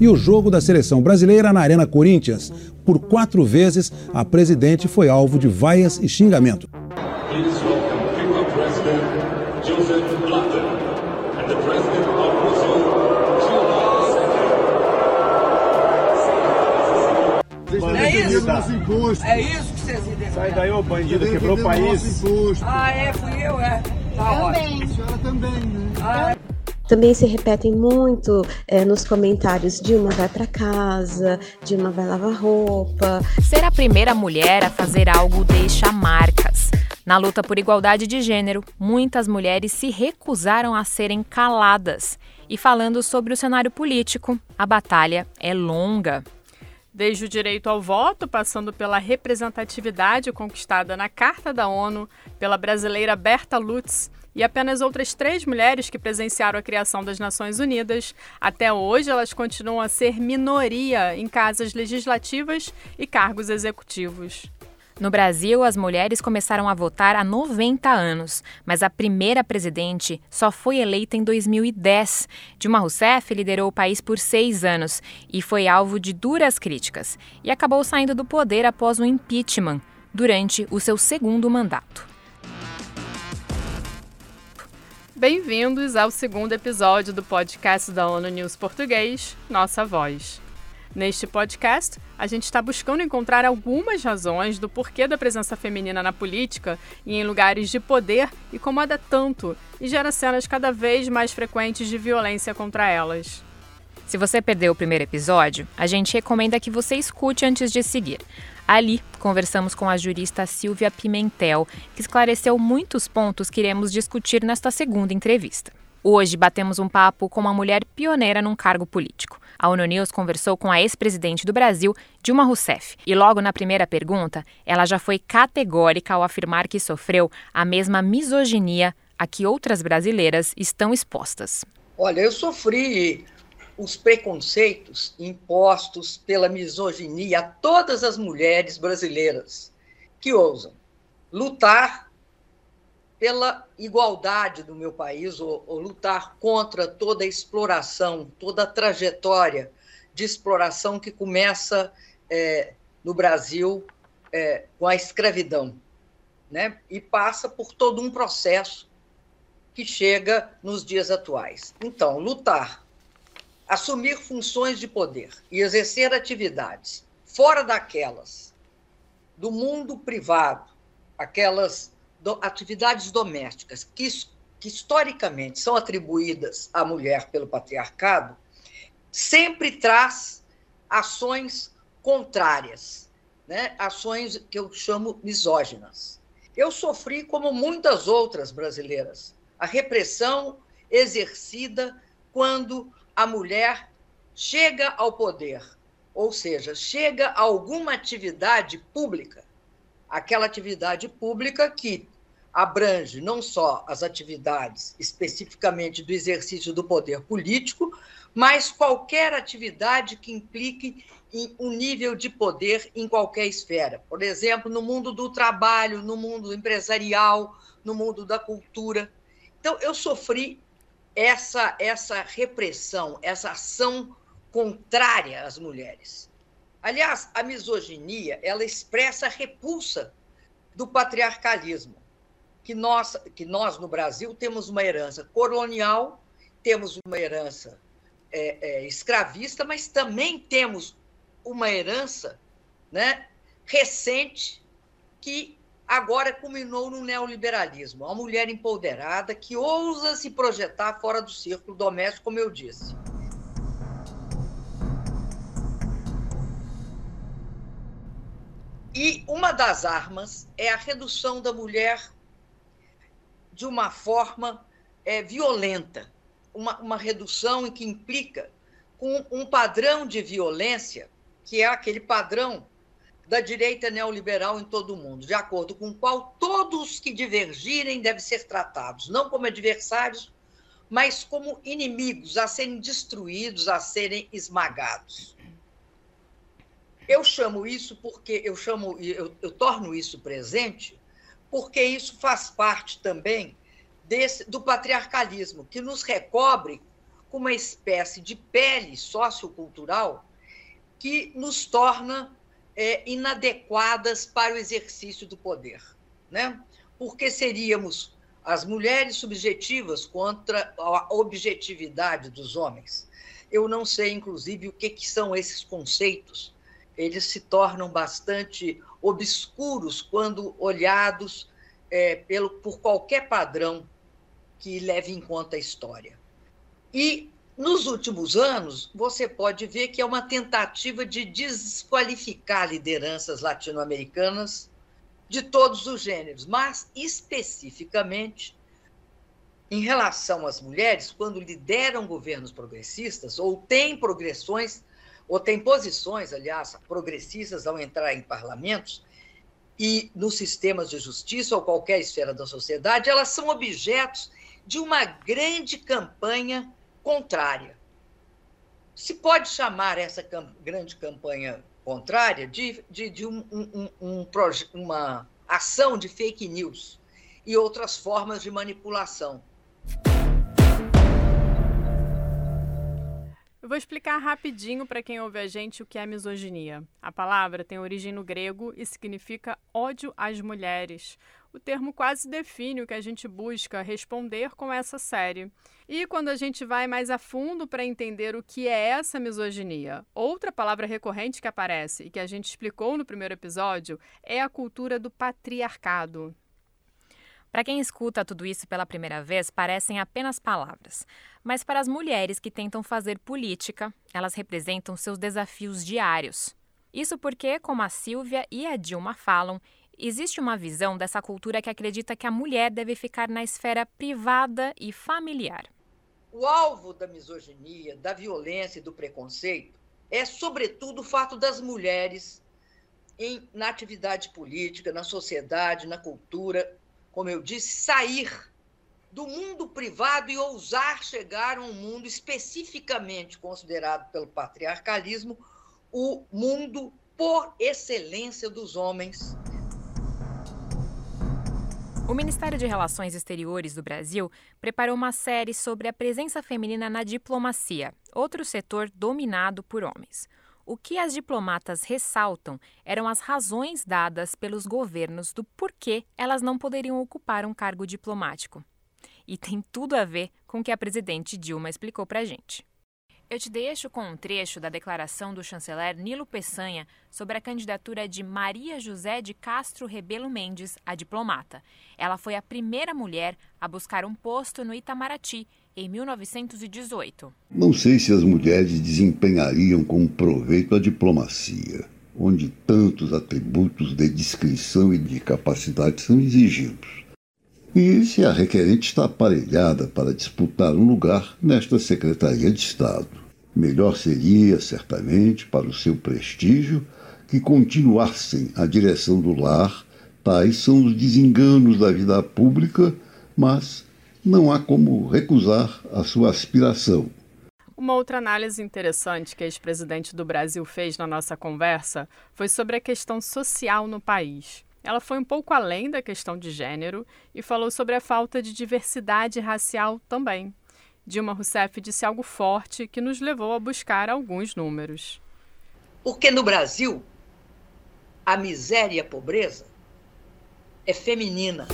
e o jogo da seleção brasileira na Arena Corinthians. Por quatro vezes, a presidente foi alvo de vaias e xingamento. É isso que vocês defendem. Sai daí, ô bandido, quebrou o país. Ah, é, fui eu, é. Tá Também. ótimo. A senhora também, né? Ah, é. Também se repetem muito é, nos comentários: Dilma vai para casa, Dilma vai lavar roupa. Ser a primeira mulher a fazer algo deixa marcas. Na luta por igualdade de gênero, muitas mulheres se recusaram a serem caladas. E falando sobre o cenário político, a batalha é longa. Desde o direito ao voto, passando pela representatividade conquistada na Carta da ONU pela brasileira Berta Lutz e apenas outras três mulheres que presenciaram a criação das Nações Unidas, até hoje elas continuam a ser minoria em casas legislativas e cargos executivos. No Brasil, as mulheres começaram a votar há 90 anos, mas a primeira presidente só foi eleita em 2010. Dilma Rousseff liderou o país por seis anos e foi alvo de duras críticas, e acabou saindo do poder após o impeachment, durante o seu segundo mandato. Bem-vindos ao segundo episódio do podcast da ONU News Português, Nossa Voz. Neste podcast, a gente está buscando encontrar algumas razões do porquê da presença feminina na política e em lugares de poder incomoda tanto e gera cenas cada vez mais frequentes de violência contra elas. Se você perdeu o primeiro episódio, a gente recomenda que você escute antes de seguir. Ali, conversamos com a jurista Silvia Pimentel, que esclareceu muitos pontos que iremos discutir nesta segunda entrevista. Hoje batemos um papo com uma mulher pioneira num cargo político. A ONU News conversou com a ex-presidente do Brasil, Dilma Rousseff, e logo na primeira pergunta, ela já foi categórica ao afirmar que sofreu a mesma misoginia a que outras brasileiras estão expostas. Olha, eu sofri os preconceitos impostos pela misoginia a todas as mulheres brasileiras que ousam lutar pela igualdade do meu país, ou, ou, lutar contra toda a exploração, toda a trajetória de exploração que começa é, no Brasil é, com a escravidão, né? e passa por todo um processo que chega nos dias atuais. Então, lutar, assumir funções de poder e exercer atividades fora daquelas do mundo privado, aquelas do, atividades domésticas que, que historicamente são atribuídas à mulher pelo patriarcado, sempre traz ações contrárias, né? ações que eu chamo misóginas. Eu sofri, como muitas outras brasileiras, a repressão exercida quando a mulher chega ao poder, ou seja, chega a alguma atividade pública, aquela atividade pública que abrange não só as atividades especificamente do exercício do poder político, mas qualquer atividade que implique em um nível de poder em qualquer esfera. Por exemplo, no mundo do trabalho, no mundo empresarial, no mundo da cultura. Então, eu sofri essa, essa repressão, essa ação contrária às mulheres. Aliás, a misoginia, ela expressa a repulsa do patriarcalismo, que nós, que nós no Brasil temos uma herança colonial, temos uma herança é, é, escravista, mas também temos uma herança né, recente que agora culminou no neoliberalismo. Uma mulher empoderada que ousa se projetar fora do círculo doméstico, como eu disse. E uma das armas é a redução da mulher de uma forma é, violenta, uma, uma redução que implica com um padrão de violência que é aquele padrão da direita neoliberal em todo o mundo, de acordo com o qual todos que divergirem devem ser tratados, não como adversários, mas como inimigos a serem destruídos, a serem esmagados. Eu chamo isso porque eu chamo, eu, eu torno isso presente, porque isso faz parte também desse, do patriarcalismo, que nos recobre com uma espécie de pele sociocultural que nos torna é, inadequadas para o exercício do poder, né? Porque seríamos as mulheres subjetivas contra a objetividade dos homens. Eu não sei, inclusive, o que, que são esses conceitos. Eles se tornam bastante obscuros quando olhados é, pelo, por qualquer padrão que leve em conta a história. E nos últimos anos, você pode ver que é uma tentativa de desqualificar lideranças latino-americanas de todos os gêneros, mas especificamente em relação às mulheres, quando lideram governos progressistas ou têm progressões ou têm posições, aliás, progressistas ao entrar em parlamentos e nos sistemas de justiça ou qualquer esfera da sociedade, elas são objetos de uma grande campanha contrária. Se pode chamar essa grande campanha contrária de, de, de um, um, um, uma ação de fake news e outras formas de manipulação. Eu vou explicar rapidinho para quem ouve a gente o que é misoginia. A palavra tem origem no grego e significa ódio às mulheres. O termo quase define o que a gente busca responder com essa série. E quando a gente vai mais a fundo para entender o que é essa misoginia, outra palavra recorrente que aparece e que a gente explicou no primeiro episódio é a cultura do patriarcado. Para quem escuta tudo isso pela primeira vez, parecem apenas palavras. Mas para as mulheres que tentam fazer política, elas representam seus desafios diários. Isso porque, como a Silvia e a Dilma falam, existe uma visão dessa cultura que acredita que a mulher deve ficar na esfera privada e familiar. O alvo da misoginia, da violência e do preconceito é, sobretudo, o fato das mulheres em, na atividade política, na sociedade, na cultura, como eu disse, sair do mundo privado e ousar chegar a um mundo especificamente considerado pelo patriarcalismo o mundo por excelência dos homens. O Ministério de Relações Exteriores do Brasil preparou uma série sobre a presença feminina na diplomacia, outro setor dominado por homens. O que as diplomatas ressaltam eram as razões dadas pelos governos do porquê elas não poderiam ocupar um cargo diplomático. E tem tudo a ver com o que a presidente Dilma explicou para a gente. Eu te deixo com um trecho da declaração do chanceler Nilo Peçanha sobre a candidatura de Maria José de Castro Rebelo Mendes a diplomata. Ela foi a primeira mulher a buscar um posto no Itamaraty em 1918. Não sei se as mulheres desempenhariam com proveito a diplomacia, onde tantos atributos de discrição e de capacidade são exigidos. E se a requerente está aparelhada para disputar um lugar nesta Secretaria de Estado. Melhor seria, certamente, para o seu prestígio, que continuassem a direção do lar. Tais são os desenganos da vida pública, mas não há como recusar a sua aspiração. Uma outra análise interessante que a ex-presidente do Brasil fez na nossa conversa foi sobre a questão social no país. Ela foi um pouco além da questão de gênero e falou sobre a falta de diversidade racial também. Dilma Rousseff disse algo forte que nos levou a buscar alguns números. Porque no Brasil, a miséria e a pobreza é feminina.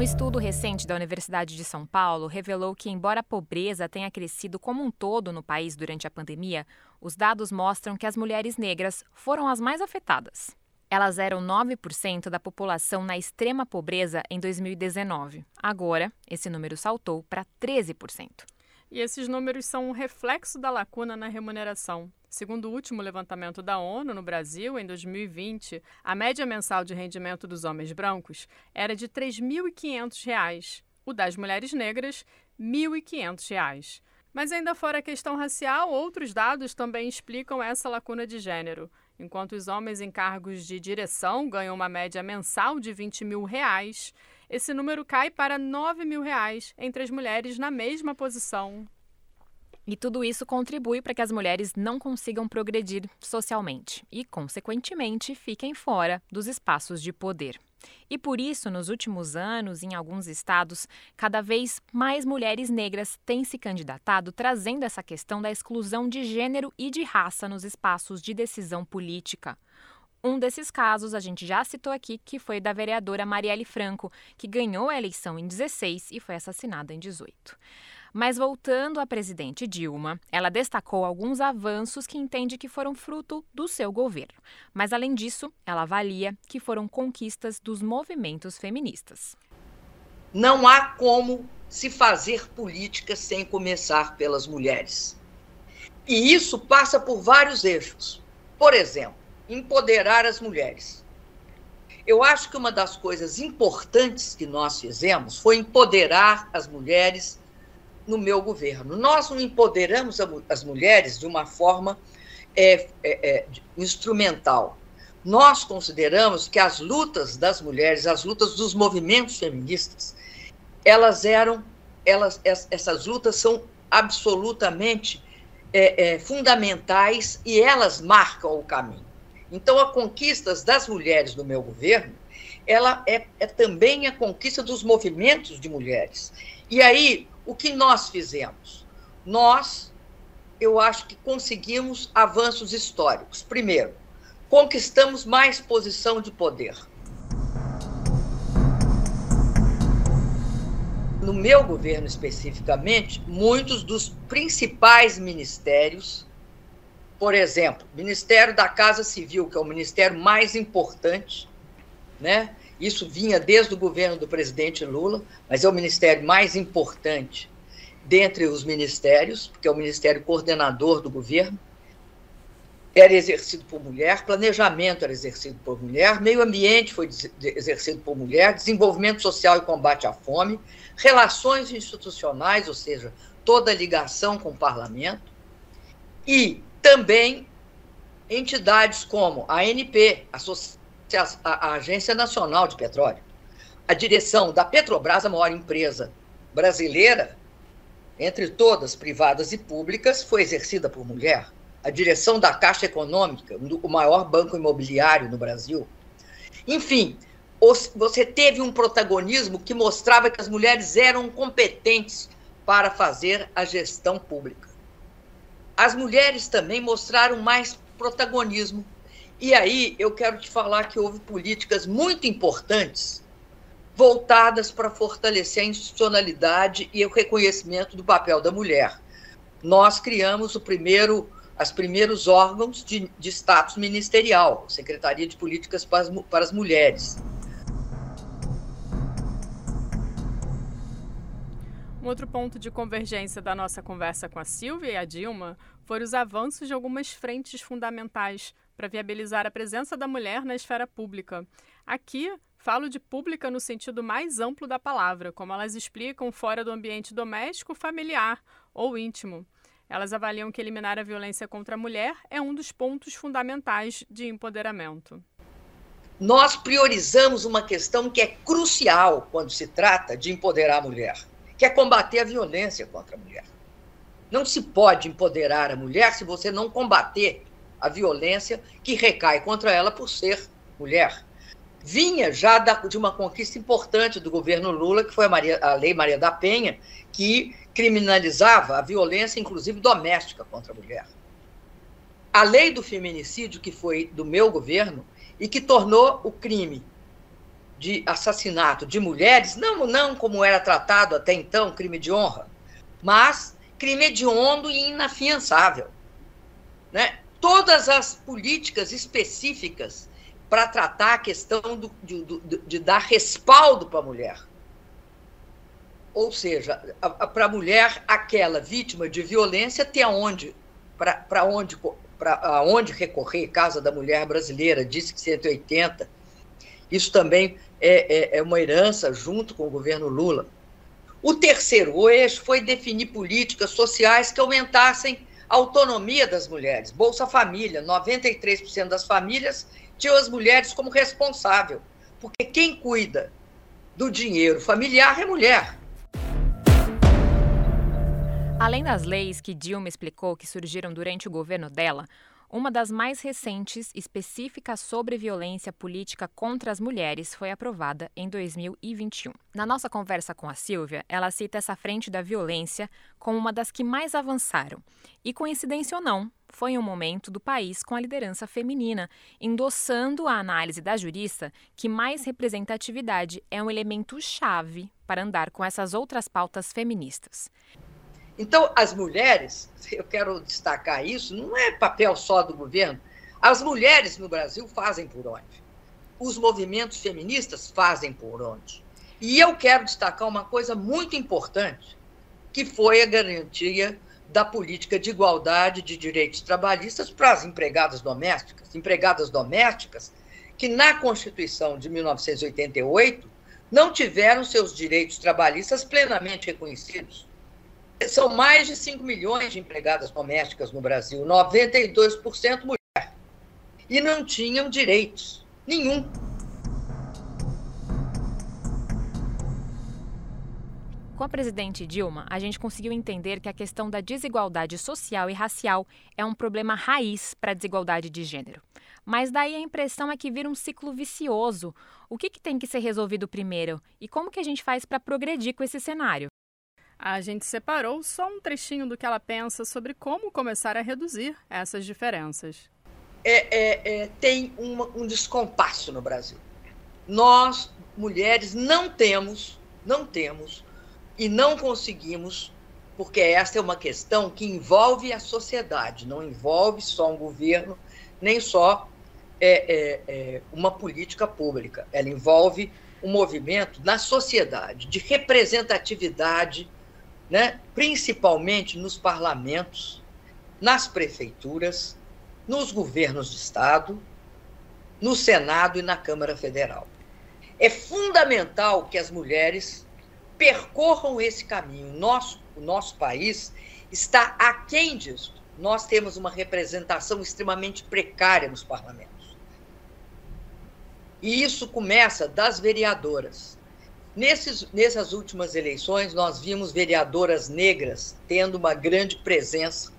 Um estudo recente da Universidade de São Paulo revelou que, embora a pobreza tenha crescido como um todo no país durante a pandemia, os dados mostram que as mulheres negras foram as mais afetadas. Elas eram 9% da população na extrema pobreza em 2019. Agora, esse número saltou para 13%. E esses números são um reflexo da lacuna na remuneração. Segundo o último levantamento da ONU no Brasil, em 2020, a média mensal de rendimento dos homens brancos era de R$ 3.500, o das mulheres negras, R$ 1.500. Mas ainda fora a questão racial, outros dados também explicam essa lacuna de gênero. Enquanto os homens em cargos de direção ganham uma média mensal de 20 mil reais, esse número cai para 9 mil reais entre as mulheres na mesma posição. E tudo isso contribui para que as mulheres não consigam progredir socialmente e, consequentemente, fiquem fora dos espaços de poder. E por isso, nos últimos anos, em alguns estados, cada vez mais mulheres negras têm se candidatado, trazendo essa questão da exclusão de gênero e de raça nos espaços de decisão política. Um desses casos a gente já citou aqui, que foi da vereadora Marielle Franco, que ganhou a eleição em 16 e foi assassinada em 18. Mas voltando à presidente Dilma, ela destacou alguns avanços que entende que foram fruto do seu governo. Mas, além disso, ela avalia que foram conquistas dos movimentos feministas. Não há como se fazer política sem começar pelas mulheres. E isso passa por vários eixos. Por exemplo, empoderar as mulheres. Eu acho que uma das coisas importantes que nós fizemos foi empoderar as mulheres no meu governo. Nós não empoderamos as mulheres de uma forma é, é, é, instrumental. Nós consideramos que as lutas das mulheres, as lutas dos movimentos feministas, elas eram, elas, essas lutas são absolutamente é, é, fundamentais e elas marcam o caminho. Então, a conquista das mulheres no meu governo, ela é, é também a conquista dos movimentos de mulheres. E aí, o que nós fizemos? Nós, eu acho que conseguimos avanços históricos. Primeiro, conquistamos mais posição de poder. No meu governo especificamente, muitos dos principais ministérios, por exemplo, Ministério da Casa Civil, que é o ministério mais importante, né? Isso vinha desde o governo do presidente Lula, mas é o ministério mais importante dentre os ministérios, porque é o ministério coordenador do governo. Era exercido por mulher, planejamento era exercido por mulher, meio ambiente foi exercido por mulher, desenvolvimento social e combate à fome, relações institucionais, ou seja, toda ligação com o parlamento, e também entidades como a ANP, a Agência Nacional de Petróleo, a direção da Petrobras, a maior empresa brasileira, entre todas, privadas e públicas, foi exercida por mulher. A direção da Caixa Econômica, o maior banco imobiliário no Brasil. Enfim, você teve um protagonismo que mostrava que as mulheres eram competentes para fazer a gestão pública. As mulheres também mostraram mais protagonismo e aí eu quero te falar que houve políticas muito importantes voltadas para fortalecer a institucionalidade e o reconhecimento do papel da mulher. Nós criamos o primeiro, os primeiros órgãos de, de status ministerial, Secretaria de Políticas para as, para as Mulheres. Um outro ponto de convergência da nossa conversa com a Silvia e a Dilma foram os avanços de algumas frentes fundamentais para viabilizar a presença da mulher na esfera pública. Aqui, falo de pública no sentido mais amplo da palavra, como elas explicam fora do ambiente doméstico, familiar ou íntimo. Elas avaliam que eliminar a violência contra a mulher é um dos pontos fundamentais de empoderamento. Nós priorizamos uma questão que é crucial quando se trata de empoderar a mulher, que é combater a violência contra a mulher. Não se pode empoderar a mulher se você não combater a violência que recai contra ela por ser mulher. Vinha já da, de uma conquista importante do governo Lula, que foi a, Maria, a Lei Maria da Penha, que criminalizava a violência, inclusive doméstica, contra a mulher. A lei do feminicídio, que foi do meu governo, e que tornou o crime de assassinato de mulheres, não, não como era tratado até então, crime de honra, mas crime hediondo e inafiançável. Né? todas as políticas específicas para tratar a questão do, de, de, dar respaldo para a mulher. Ou seja, para a mulher, aquela vítima de violência ter aonde, para onde, onde recorrer, Casa da Mulher Brasileira, disse que 180. Isso também é, é, é uma herança junto com o governo Lula. O terceiro eixo foi definir políticas sociais que aumentassem autonomia das mulheres. Bolsa Família, 93% das famílias tinham as mulheres como responsável, porque quem cuida do dinheiro familiar é mulher. Além das leis que Dilma explicou que surgiram durante o governo dela, uma das mais recentes, específica sobre violência política contra as mulheres, foi aprovada em 2021. Na nossa conversa com a Silvia, ela cita essa frente da violência como uma das que mais avançaram. E coincidência ou não, foi um momento do país com a liderança feminina, endossando a análise da jurista que mais representatividade é um elemento chave para andar com essas outras pautas feministas. Então, as mulheres, eu quero destacar isso, não é papel só do governo. As mulheres no Brasil fazem por onde? Os movimentos feministas fazem por onde? E eu quero destacar uma coisa muito importante, que foi a garantia da política de igualdade de direitos trabalhistas para as empregadas domésticas. Empregadas domésticas que, na Constituição de 1988, não tiveram seus direitos trabalhistas plenamente reconhecidos. São mais de 5 milhões de empregadas domésticas no Brasil, 92% mulher. E não tinham direitos nenhum. Com a presidente Dilma, a gente conseguiu entender que a questão da desigualdade social e racial é um problema raiz para a desigualdade de gênero. Mas daí a impressão é que vira um ciclo vicioso. O que, que tem que ser resolvido primeiro? E como que a gente faz para progredir com esse cenário? A gente separou só um trechinho do que ela pensa sobre como começar a reduzir essas diferenças. É, é, é, tem uma, um descompasso no Brasil. Nós, mulheres, não temos, não temos e não conseguimos, porque essa é uma questão que envolve a sociedade, não envolve só um governo, nem só é, é, é uma política pública. Ela envolve um movimento na sociedade de representatividade né, principalmente nos parlamentos, nas prefeituras, nos governos de Estado, no Senado e na Câmara Federal. É fundamental que as mulheres percorram esse caminho. Nosso, o nosso país está aquém disso. Nós temos uma representação extremamente precária nos parlamentos. E isso começa das vereadoras. Nesses, nessas últimas eleições, nós vimos vereadoras negras tendo uma grande presença,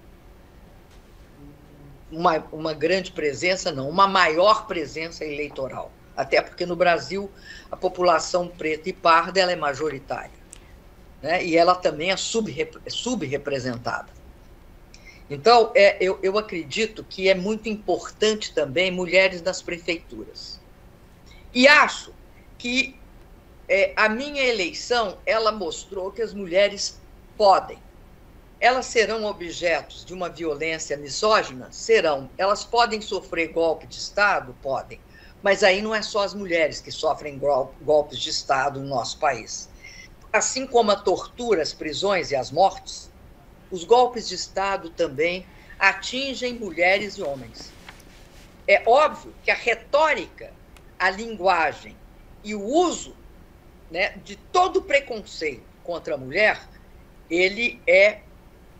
uma, uma grande presença, não, uma maior presença eleitoral. Até porque no Brasil a população preta e parda ela é majoritária. Né? E ela também é subrepresentada. Então, é, eu, eu acredito que é muito importante também mulheres nas prefeituras. E acho que é, a minha eleição, ela mostrou que as mulheres podem. Elas serão objetos de uma violência misógina? Serão. Elas podem sofrer golpe de Estado? Podem. Mas aí não é só as mulheres que sofrem golpes de Estado no nosso país. Assim como a tortura, as prisões e as mortes, os golpes de Estado também atingem mulheres e homens. É óbvio que a retórica, a linguagem e o uso né, de todo preconceito contra a mulher, ele é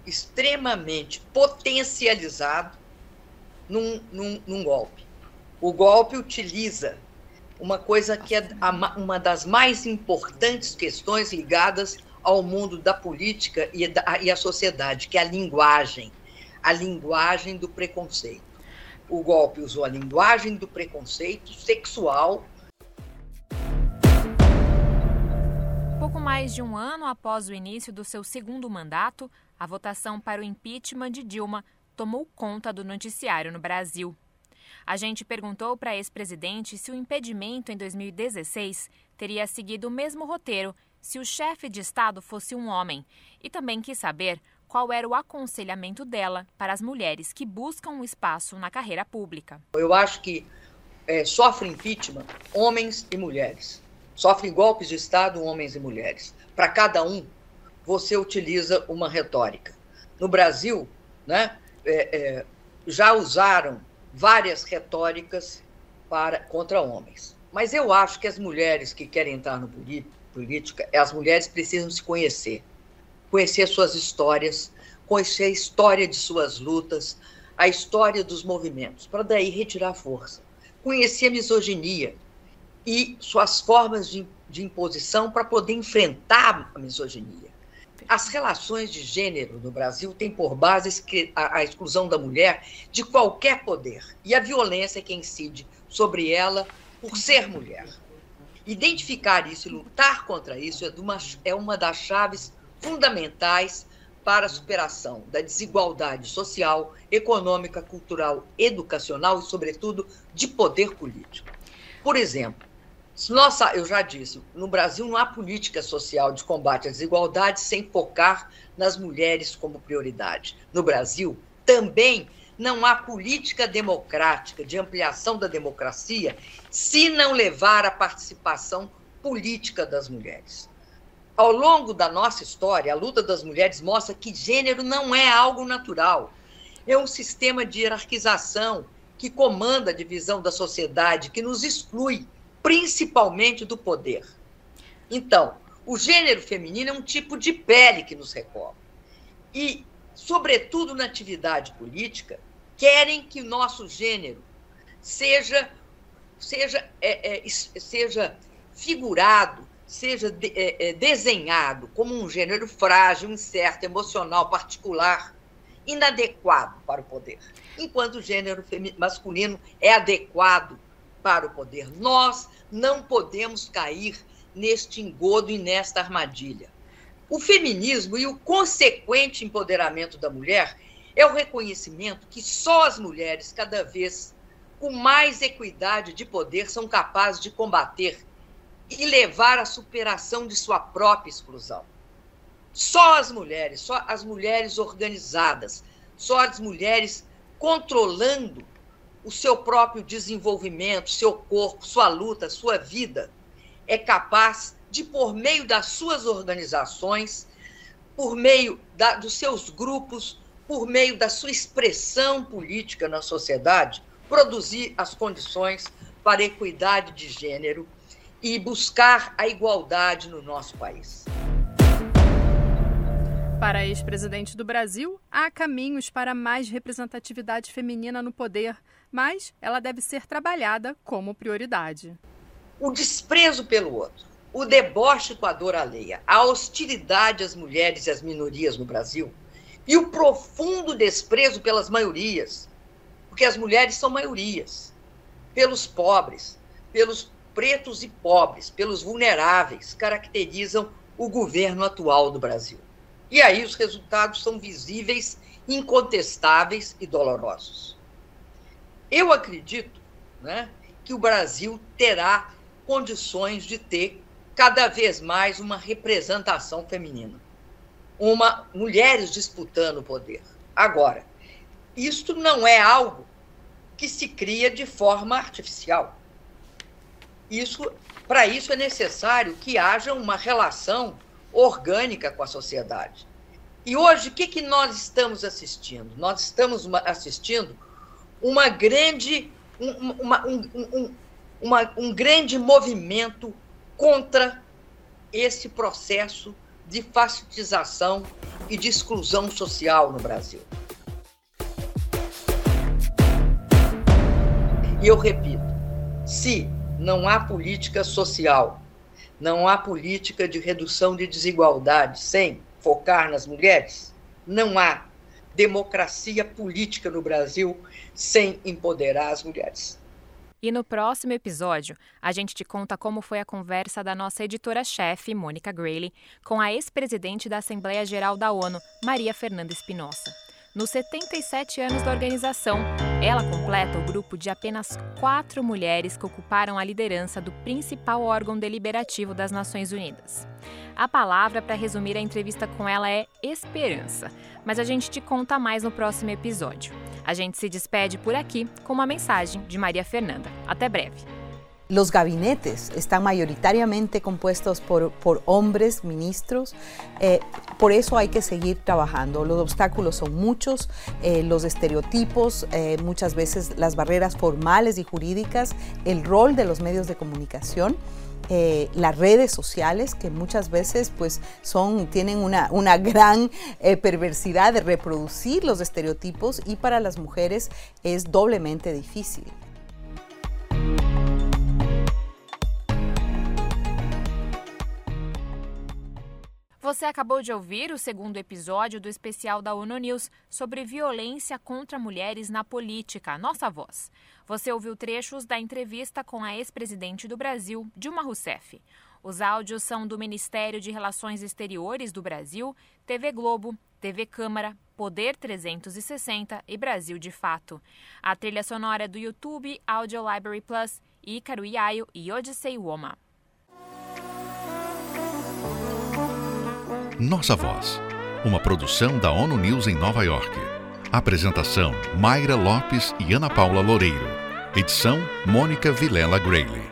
extremamente potencializado num, num, num golpe. O golpe utiliza uma coisa que é a, uma das mais importantes questões ligadas ao mundo da política e, da, e a sociedade, que é a linguagem, a linguagem do preconceito. O golpe usou a linguagem do preconceito sexual mais de um ano após o início do seu segundo mandato, a votação para o impeachment de Dilma tomou conta do noticiário no Brasil. A gente perguntou para a ex-presidente se o impedimento em 2016 teria seguido o mesmo roteiro se o chefe de Estado fosse um homem e também quis saber qual era o aconselhamento dela para as mulheres que buscam um espaço na carreira pública. Eu acho que é, sofrem impeachment homens e mulheres sofrem golpes de Estado homens e mulheres. Para cada um, você utiliza uma retórica. No Brasil, né, é, é, já usaram várias retóricas para, contra homens. Mas eu acho que as mulheres que querem entrar no política, as mulheres precisam se conhecer, conhecer suas histórias, conhecer a história de suas lutas, a história dos movimentos, para daí retirar força. Conhecer a misoginia, e suas formas de, de imposição para poder enfrentar a misoginia. As relações de gênero no Brasil têm por base a, exclusão da mulher de qualquer poder e a violência que incide sobre ela por ser mulher. Identificar isso e lutar contra isso é uma, é uma das chaves fundamentais para a superação da desigualdade social, econômica, cultural, educacional e, sobretudo, de poder político. Por exemplo, nossa, eu já disse, no Brasil não há política social de combate à desigualdade sem focar nas mulheres como prioridade. No Brasil, também não há política democrática de ampliação da democracia se não levar à participação política das mulheres. Ao longo da nossa história, a luta das mulheres mostra que gênero não é algo natural. É um sistema de hierarquização que comanda a divisão da sociedade, que nos exclui principalmente do poder. Então, o gênero feminino é um tipo de pele que nos recobre. E, sobretudo na atividade política, querem que o nosso gênero seja, seja, é, é, seja figurado, seja de, é, é desenhado como um gênero frágil, incerto, emocional, particular, inadequado para o poder, enquanto o gênero masculino é adequado para o poder. Nós não podemos cair neste engodo e nesta armadilha. O feminismo e o consequente empoderamento da mulher é o reconhecimento que só as mulheres, cada vez com mais equidade de poder, são capazes de combater e levar à superação de sua própria exclusão. Só as mulheres, só as mulheres organizadas, só as mulheres controlando o seu próprio desenvolvimento, seu corpo, sua luta, sua vida, é capaz de, por meio das suas organizações, por meio da, dos seus grupos, por meio da sua expressão política na sociedade, produzir as condições para equidade de gênero e buscar a igualdade no nosso país. Para a ex-presidente do Brasil, há caminhos para mais representatividade feminina no poder, mas ela deve ser trabalhada como prioridade. O desprezo pelo outro, o deboche com a dor alheia, a hostilidade às mulheres e às minorias no Brasil e o profundo desprezo pelas maiorias, porque as mulheres são maiorias, pelos pobres, pelos pretos e pobres, pelos vulneráveis, caracterizam o governo atual do Brasil. E aí os resultados são visíveis, incontestáveis e dolorosos. Eu acredito né, que o Brasil terá condições de ter cada vez mais uma representação feminina, uma mulheres disputando o poder. Agora, isto não é algo que se cria de forma artificial. Isso, para isso é necessário que haja uma relação orgânica com a sociedade. E hoje, o que, que nós estamos assistindo? Nós estamos assistindo uma grande, um, uma, um, um, uma, um grande movimento contra esse processo de facilitização e de exclusão social no Brasil. E eu repito, se não há política social, não há política de redução de desigualdade sem focar nas mulheres, não há democracia política no Brasil sem empoderar as mulheres. E no próximo episódio, a gente te conta como foi a conversa da nossa editora-chefe, Mônica Grayley, com a ex-presidente da Assembleia Geral da ONU, Maria Fernanda Espinosa. Nos 77 anos da organização, ela completa o grupo de apenas quatro mulheres que ocuparam a liderança do principal órgão deliberativo das Nações Unidas. A palavra para resumir a entrevista com ela é esperança, mas a gente te conta mais no próximo episódio. A gente se despede por aqui com uma mensagem de Maria Fernanda. Até breve. Los gabinetes están mayoritariamente compuestos por, hombres, ministros, eh, por eso hay que seguir trabajando. Los obstáculos son muchos, eh, los estereotipos, eh, muchas veces las barreras formales y jurídicas, el rol de los medios de comunicación. Eh, las redes sociales que muchas veces pues son, tienen una, una gran eh, perversidad de reproducir los estereotipos y para las mujeres es doblemente difícil. Você acabou de ouvir o segundo episódio do especial da ONU News sobre violência contra mulheres na política, Nossa Voz. Você ouviu trechos da entrevista com a ex-presidente do Brasil, Dilma Rousseff. Os áudios são do Ministério de Relações Exteriores do Brasil, TV Globo, TV Câmara, Poder 360 e Brasil de Fato. A trilha sonora do YouTube, Audio Library Plus, Ícaro Iaio e Odyssey Woma. Nossa Voz, uma produção da ONU News em Nova York. Apresentação: Mayra Lopes e Ana Paula Loureiro. Edição: Mônica Vilela Grayley.